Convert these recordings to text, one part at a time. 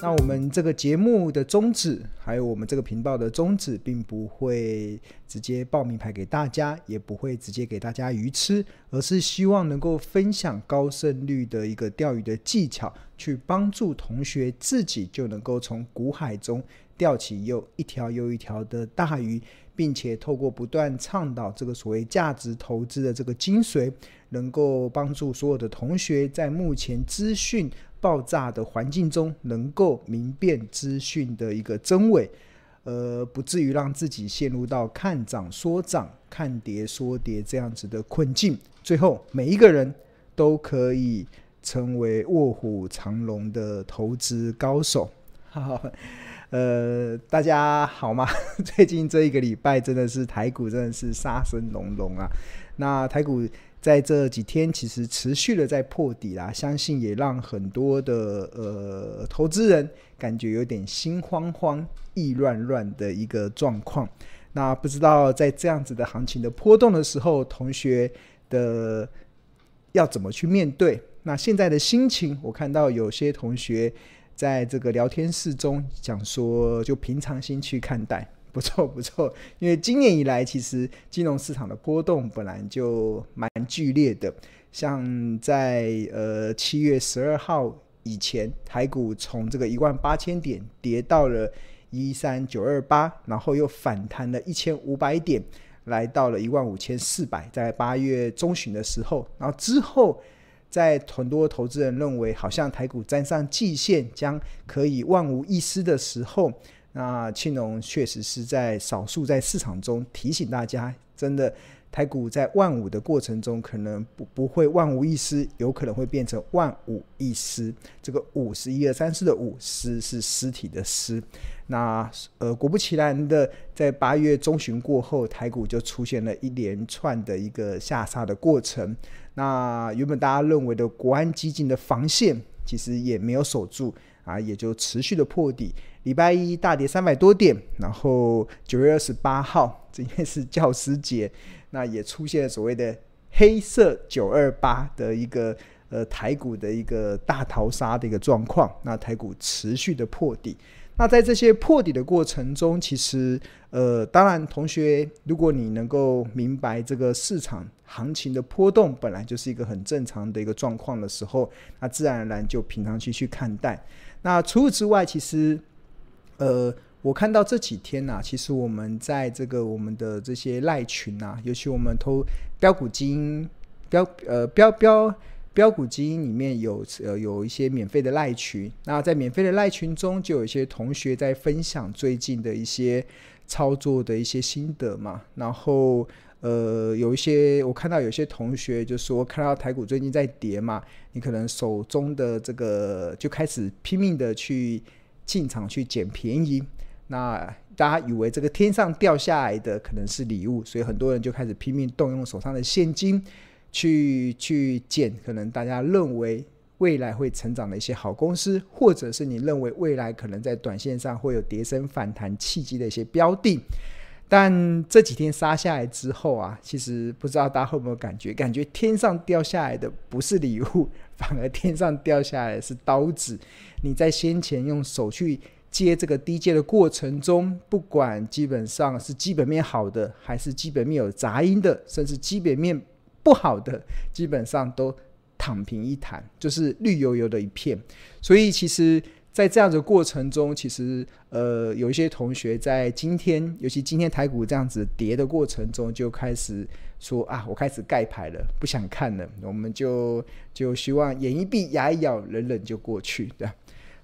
那我们这个节目的宗旨，还有我们这个频道的宗旨，并不会直接报名牌给大家，也不会直接给大家鱼吃，而是希望能够分享高胜率的一个钓鱼的技巧，去帮助同学自己就能够从股海中钓起又一条又一条的大鱼，并且透过不断倡导这个所谓价值投资的这个精髓，能够帮助所有的同学在目前资讯爆炸的环境中，能够明辨资讯的一个真伪，呃，不至于让自己陷入到看涨说涨、看跌说跌这样子的困境。最后，每一个人都可以成为卧虎藏龙的投资高手。呃，大家好吗？最近这一个礼拜真的是台股真的是杀声隆隆啊！那台股。在这几天，其实持续的在破底啦，相信也让很多的呃投资人感觉有点心慌慌、意乱乱的一个状况。那不知道在这样子的行情的波动的时候，同学的要怎么去面对？那现在的心情，我看到有些同学在这个聊天室中讲说，就平常心去看待。不错不错，因为今年以来，其实金融市场的波动本来就蛮剧烈的。像在呃七月十二号以前，台股从这个一万八千点跌到了一三九二八，然后又反弹了一千五百点，来到了一万五千四百。在八月中旬的时候，然后之后，在很多投资人认为好像台股沾上季线将可以万无一失的时候。那庆隆确实是在少数在市场中提醒大家，真的台股在万五的过程中，可能不不会万无一失，有可能会变成万无一失。这个五是一二三四的五，失是尸体的尸。那呃，果不其然的，在八月中旬过后，台股就出现了一连串的一个下杀的过程。那原本大家认为的国安基金的防线，其实也没有守住啊，也就持续的破底。礼拜一大跌三百多点，然后九月二十八号，今天是教师节，那也出现了所谓的黑色九二八的一个呃台股的一个大逃杀的一个状况，那台股持续的破底。那在这些破底的过程中，其实呃，当然同学，如果你能够明白这个市场行情的波动本来就是一个很正常的一个状况的时候，那自然而然就平常心去看待。那除此之外，其实。呃，我看到这几天呐、其实我们在这个我们的这些赖群呐、啊，尤其我们投标股金标呃标标标股基因里面有呃有一些免费的赖群，那在免费的赖群中，就有一些同学在分享最近的一些操作的一些心得嘛。然后呃，有一些我看到有些同学就说，看到台股最近在跌嘛，你可能手中的这个就开始拼命的去。进场去捡便宜，那大家以为这个天上掉下来的可能是礼物，所以很多人就开始拼命动用手上的现金去去捡，可能大家认为未来会成长的一些好公司，或者是你认为未来可能在短线上会有跌升反弹契机的一些标的。但这几天杀下来之后啊，其实不知道大家会不会有感觉，感觉天上掉下来的不是礼物，反而天上掉下来的是刀子。你在先前用手去接这个低阶的过程中，不管基本上是基本面好的，还是基本面有杂音的，甚至基本面不好的，基本上都躺平一谈，就是绿油油的一片。所以其实。在这样的过程中，其实呃有一些同学在今天，尤其今天台股这样子跌的过程中，就开始说啊，我开始盖牌了，不想看了，我们就就希望眼一闭，牙一咬，忍忍就过去，对。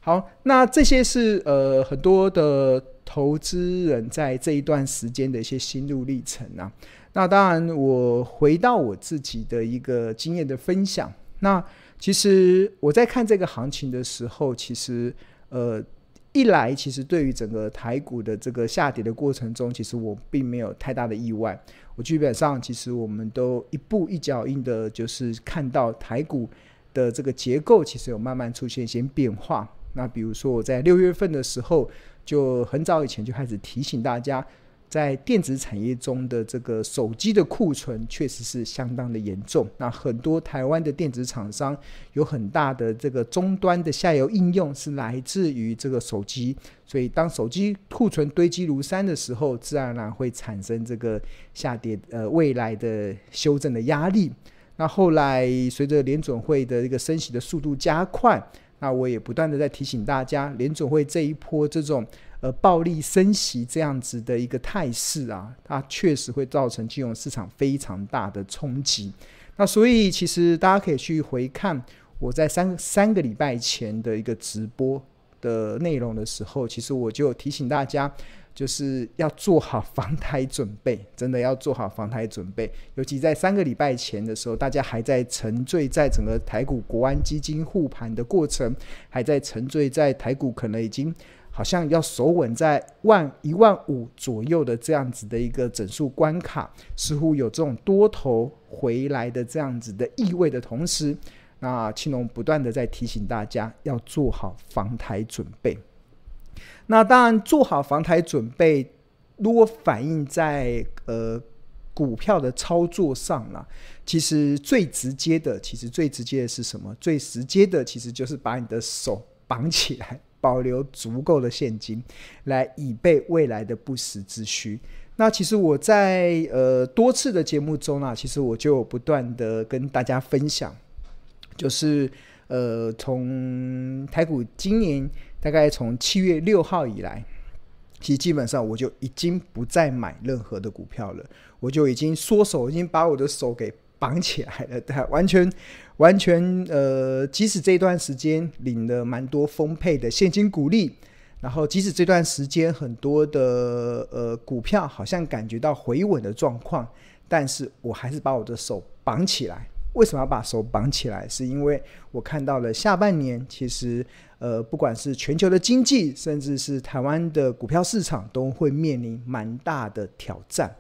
好，那这些是呃很多的投资人在这一段时间的一些心路历程啊。那当然，我回到我自己的一个经验的分享，那。其实我在看这个行情的时候，其实呃，一来其实对于整个台股的这个下跌的过程中，其实我并没有太大的意外。我基本上其实我们都一步一脚印的，就是看到台股的这个结构其实有慢慢出现一些变化。那比如说我在六月份的时候，就很早以前就开始提醒大家，在电子产业中的这个手机的库存确实是相当的严重。那很多台湾的电子厂商有很大的这个终端的下游应用是来自于这个手机，所以当手机库存堆积如山的时候，自然而然会产生这个下跌呃未来的修正的压力。那后来随着联准会的一个升息的速度加快，那我也不断的在提醒大家，联总会这一波这种。呃，暴力升息这样子的一个态势啊，它确实会造成金融市场非常大的冲击。那所以，其实大家可以去回看我在三三个礼拜前的一个直播的内容的时候，其实我就提醒大家，就是要做好防台准备，真的要做好防台准备。尤其在三个礼拜前的时候，大家还在沉醉在整个台股国安基金护盘的过程，还在沉醉在台股可能已经。好像要守稳在万一万五左右的这样子的一个整数关卡，似乎有这种多头回来的这样子的意味的同时，那青龙不断的在提醒大家要做好防台准备。那当然做好防台准备，如果反映在呃股票的操作上啦，其实最直接的，其实最直接的是什么？最直接的其实就是把你的手绑起来。保留足够的现金，来以备未来的不时之需。那其实我在呃多次的节目中啊，其实我就不断的跟大家分享，就是呃从台股今年大概从七月六号以来，其实基本上我就已经不再买任何的股票了，我就已经缩手，已经把我的手给绑起来了，对，完全。完全呃，即使这段时间领了蛮多丰沛的现金股利，然后即使这段时间很多的呃股票好像感觉到回稳的状况，但是我还是把我的手绑起来。为什么要把手绑起来？是因为我看到了下半年其实呃，不管是全球的经济，甚至是台湾的股票市场，都会面临蛮大的挑战。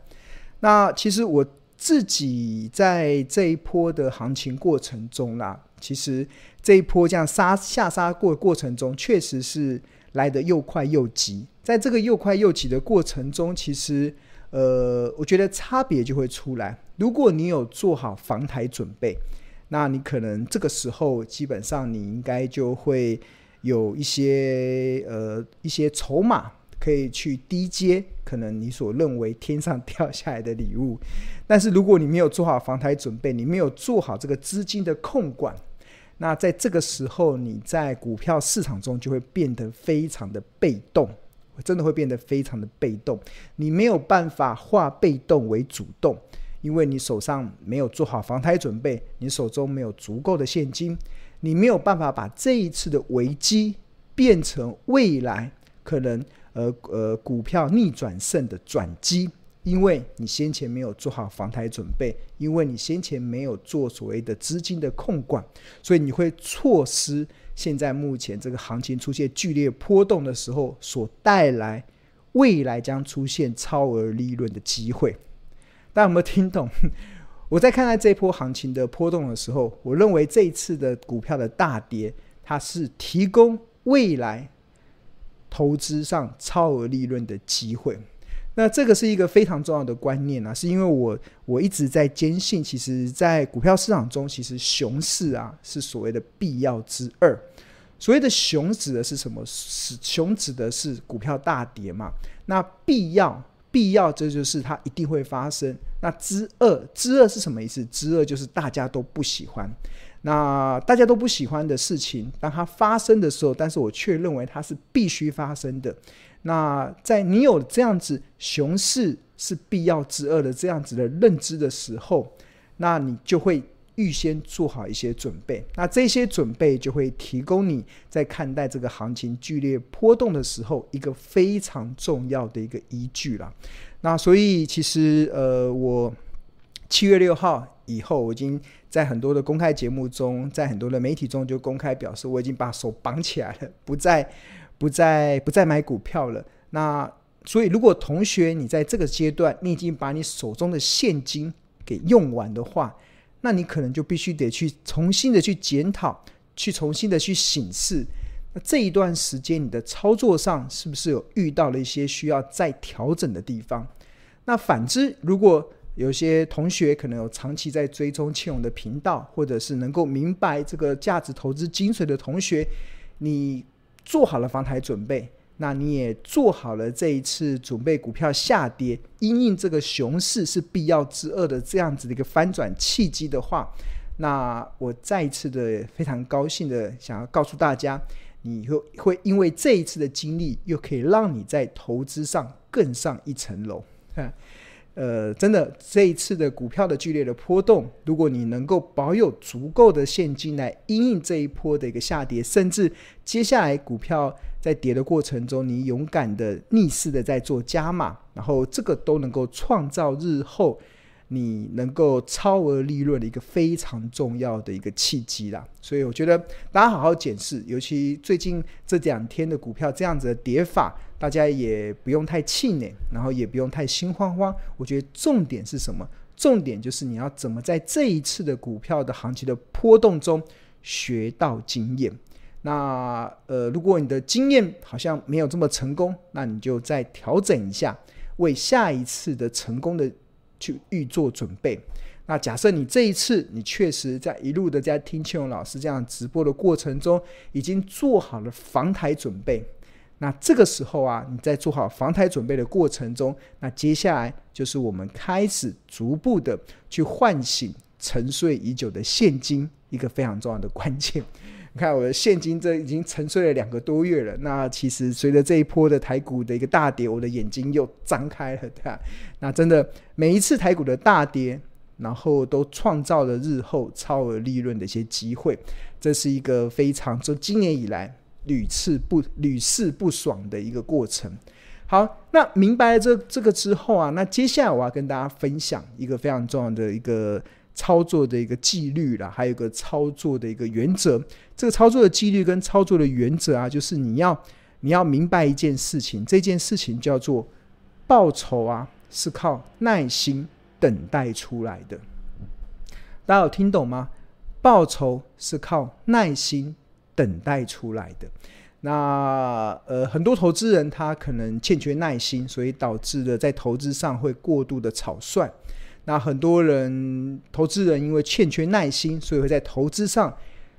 那其实我。自己在这一波的行情过程中啦，其实这一波这样杀下杀过的过程中，确实是来得又快又急。在这个又快又急的过程中，其实呃，我觉得差别就会出来。如果你有做好防台准备，那你可能这个时候基本上你应该就会有一些呃一些筹码。可以去低接，可能你所认为天上掉下来的礼物，但是如果你没有做好防台准备，你没有做好这个资金的控管，那在这个时候你在股票市场中就会变得非常的被动，真的会变得非常的被动。你没有办法化被动为主动，因为你手上没有做好防台准备，你手中没有足够的现金，你没有办法把这一次的危机变成未来可能。呃呃，股票逆转胜的转机，因为你先前没有做好防台准备，因为你先前没有做所谓的资金的控管，所以你会错失现在目前这个行情出现剧烈波动的时候所带来未来将出现超额利润的机会。大家有没有听懂？我在看待这波行情的波动的时候，我认为这一次的股票的大跌，它是提供未来。投资上超额利润的机会，那这个是一个非常重要的观念啊，是因为我我一直在坚信，其实，在股票市场中，其实熊市啊是所谓的必要之二。所谓的熊指的是什么？是熊指的是股票大跌嘛？那必要必要，这就是它一定会发生。那之恶之恶是什么意思？之恶就是大家都不喜欢。那大家都不喜欢的事情，当它发生的时候，但是我却认为它是必须发生的。那在你有这样子熊市是必要之恶的这样子的认知的时候，那你就会预先做好一些准备。那这些准备就会提供你在看待这个行情剧烈波动的时候一个非常重要的一个依据了。那所以其实呃，我七月六号以后我已经。在很多的公开节目中，在很多的媒体中，就公开表示我已经把手绑起来了，不再、不再、不再买股票了。那所以，如果同学你在这个阶段，你已经把你手中的现金给用完的话，那你可能就必须得去重新的去检讨，去重新的去审视，那这一段时间你的操作上是不是有遇到了一些需要再调整的地方？那反之，如果有些同学可能有长期在追踪庆勇的频道，或者是能够明白这个价值投资精髓的同学，你做好了防台准备，那你也做好了这一次准备股票下跌，因应这个熊市是必要之恶的这样子的一个翻转契机的话，那我再一次的非常高兴的想要告诉大家。你会会因为这一次的经历，又可以让你在投资上更上一层楼。呃，真的这一次的股票的剧烈的波动，如果你能够保有足够的现金来因应这一波的一个下跌，甚至接下来股票在跌的过程中，你勇敢的逆势的在做加码，然后这个都能够创造日后。你能够超额利润的一个非常重要的一个契机啦，所以我觉得大家好好检视，尤其最近这两天的股票这样子的跌法，大家也不用太气馁，然后也不用太心慌慌。我觉得重点是什么？重点就是你要怎么在这一次的股票的行情的波动中学到经验。那呃，如果你的经验好像没有这么成功，那你就再调整一下，为下一次的成功的。去预做准备。那假设你这一次你确实在一路的在听庆隆老师这样直播的过程中，已经做好了防台准备。那这个时候啊，你在做好防台准备的过程中，那接下来就是我们开始逐步的去唤醒沉睡已久的现金，一个非常重要的关键。你看我的现金，这已经沉睡了两个多月了。那其实随着这一波的台股的一个大跌，我的眼睛又张开了，对吧？那真的每一次台股的大跌，然后都创造了日后超额利润的一些机会。这是一个非常就今年以来屡次不屡试不爽的一个过程。好，那明白了这这个之后啊，那接下来我要跟大家分享一个非常重要的一个。操作的一个纪律啦，还有一个操作的一个原则。这个操作的纪律跟操作的原则啊，就是你要你要明白一件事情，这件事情叫做报酬啊，是靠耐心等待出来的。大家有听懂吗？报酬是靠耐心等待出来的。那呃，很多投资人他可能欠缺耐心，所以导致了在投资上会过度的草率。那很多人，投资人因为欠缺耐心，所以会在投资上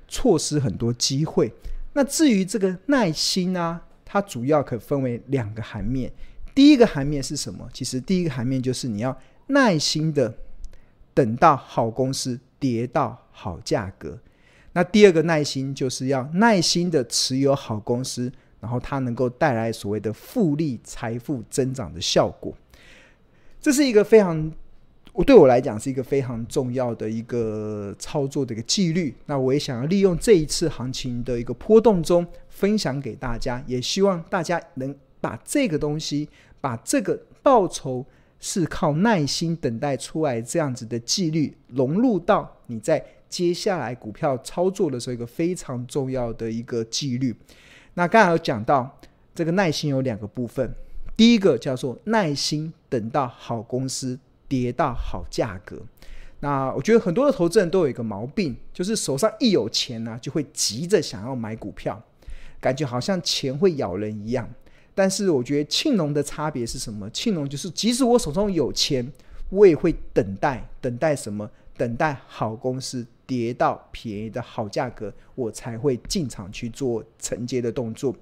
错失很多机会。那至于这个耐心呢、啊，它主要可分为两个含面。第一个含面是什么？其实第一个含面就是你要耐心的等到好公司跌到好价格。那第二个耐心就是要耐心的持有好公司，然后它能够带来所谓的复利财富增长的效果。这是一个非常。我对我来讲是一个非常重要的一个操作的一个纪律。那我也想要利用这一次行情的一个波动中分享给大家，也希望大家能把这个东西，把这个报酬是靠耐心等待出来这样子的纪律融入到你在接下来股票操作的时候一个非常重要的一个纪律。那刚才有讲到这个耐心有两个部分，第一个叫做耐心等到好公司。跌到好价格，那我觉得很多的投资人都有一个毛病，就是手上一有钱呢、就会急着想要买股票，感觉好像钱会咬人一样。但是我觉得庆隆的差别是什么？庆隆就是即使我手中有钱，我也会等待，等待什么？等待好公司跌到便宜的好价格，我才会进场去做承接的动作。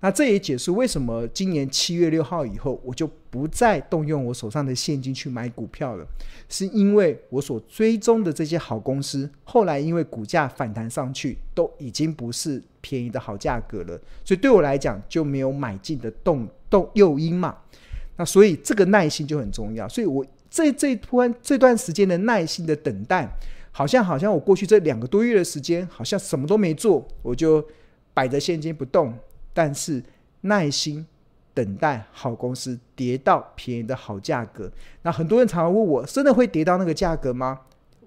那这也解释为什么今年七月六号以后，我就不再动用我手上的现金去买股票了，是因为我所追踪的这些好公司，后来因为股价反弹上去，都已经不是便宜的好价格了，所以对我来讲就没有买进的动动诱因嘛。那所以这个耐心就很重要，所以我这这段这段时间的耐心的等待，好像好像我过去这两个多月的时间，好像什么都没做，我就摆着现金不动。但是耐心等待好公司跌到便宜的好价格，那很多人常常问我，真的会跌到那个价格吗？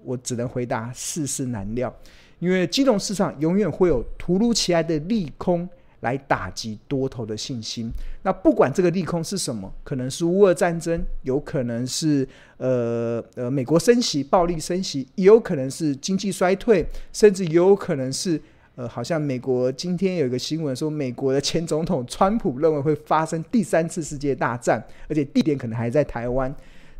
我只能回答世事难料，因为金融市场永远会有突如其来的利空来打击多头的信心。那不管这个利空是什么，可能是乌俄战争，有可能是呃呃美国升息暴力升息，也有可能是经济衰退，甚至也有可能是。呃，好像美国今天有一个新闻说，美国的前总统川普认为会发生第三次世界大战，而且地点可能还在台湾。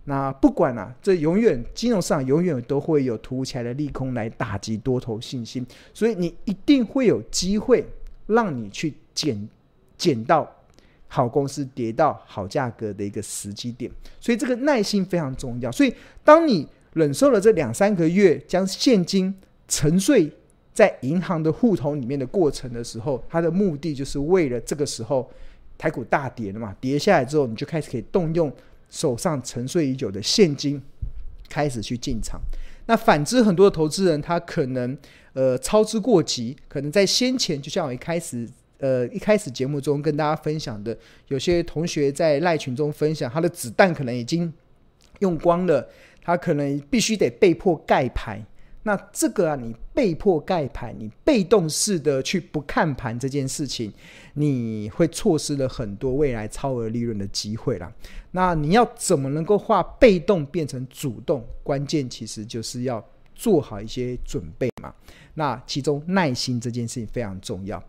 那不管啊，这永远金融市场永远都会有突如其来的利空来打击多头信心，所以你一定会有机会让你去捡捡到好公司跌到好价格的一个时机点。所以这个耐心非常重要。所以当你忍受了这两三个月将现金沉睡在银行的户头里面的过程的时候，它的目的就是为了这个时候台股大跌了嘛，跌下来之后你就开始可以动用。手上沉睡已久的现金，开始去进场。那反之，很多的投资人他可能呃操之过急，可能在先前，就像我一开始呃一开始节目中跟大家分享的，有些同学在赖群中分享，他的子弹可能已经用光了，他可能必须得被迫盖牌。那这个啊，你被迫盖盘，你被动式的去不看盘这件事情，你会错失了很多未来超额利润的机会啦。那你要怎么能够化被动变成主动？关键其实就是要做好一些准备嘛。那其中耐心这件事情非常重要。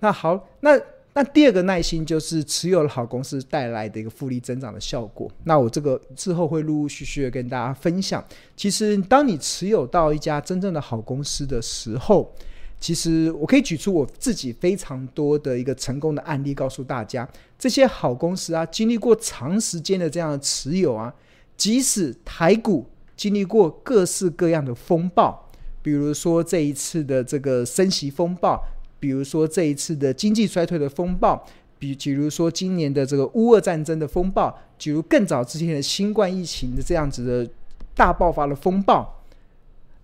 那好，那。那第二个耐心就是持有了好公司带来的一个复利增长的效果。那我这个之后会陆陆续续的跟大家分享。其实，当你持有到一家真正的好公司的时候，其实我可以举出我自己非常多的一个成功的案例，告诉大家，这些好公司啊，经历过长时间的这样的持有啊，即使台股经历过各式各样的风暴，比如说这一次的这个升息风暴。比如说这一次的经济衰退的风暴，比比如说今年的这个乌俄战争的风暴，比如更早之前的新冠疫情的这样子的大爆发的风暴，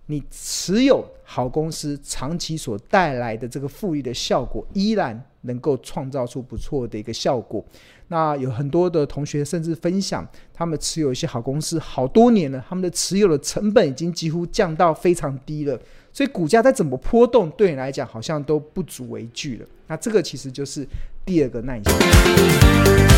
你持有好公司长期所带来的这个复利的效果，依然能够创造出不错的一个效果。那有很多的同学甚至分享，他们持有一些好公司好多年了，他们的持有的成本已经几乎降到非常低了。所以股价再怎么波动，对你来讲好像都不足为惧了。那这个其实就是第二个耐心。